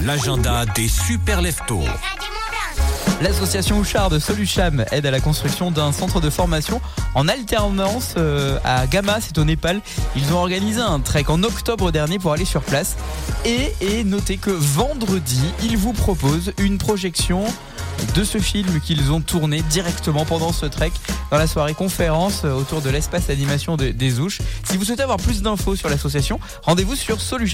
L'agenda des super leftos. L'association Ouchard de Solucham aide à la construction d'un centre de formation en alternance euh, à Gama, c'est au Népal. Ils ont organisé un trek en octobre dernier pour aller sur place. Et, notez que vendredi, ils vous proposent une projection de ce film qu'ils ont tourné directement pendant ce trek dans la soirée conférence euh, autour de l'espace d'animation des Ouches. Si vous souhaitez avoir plus d'infos sur l'association, rendez-vous sur Solucham.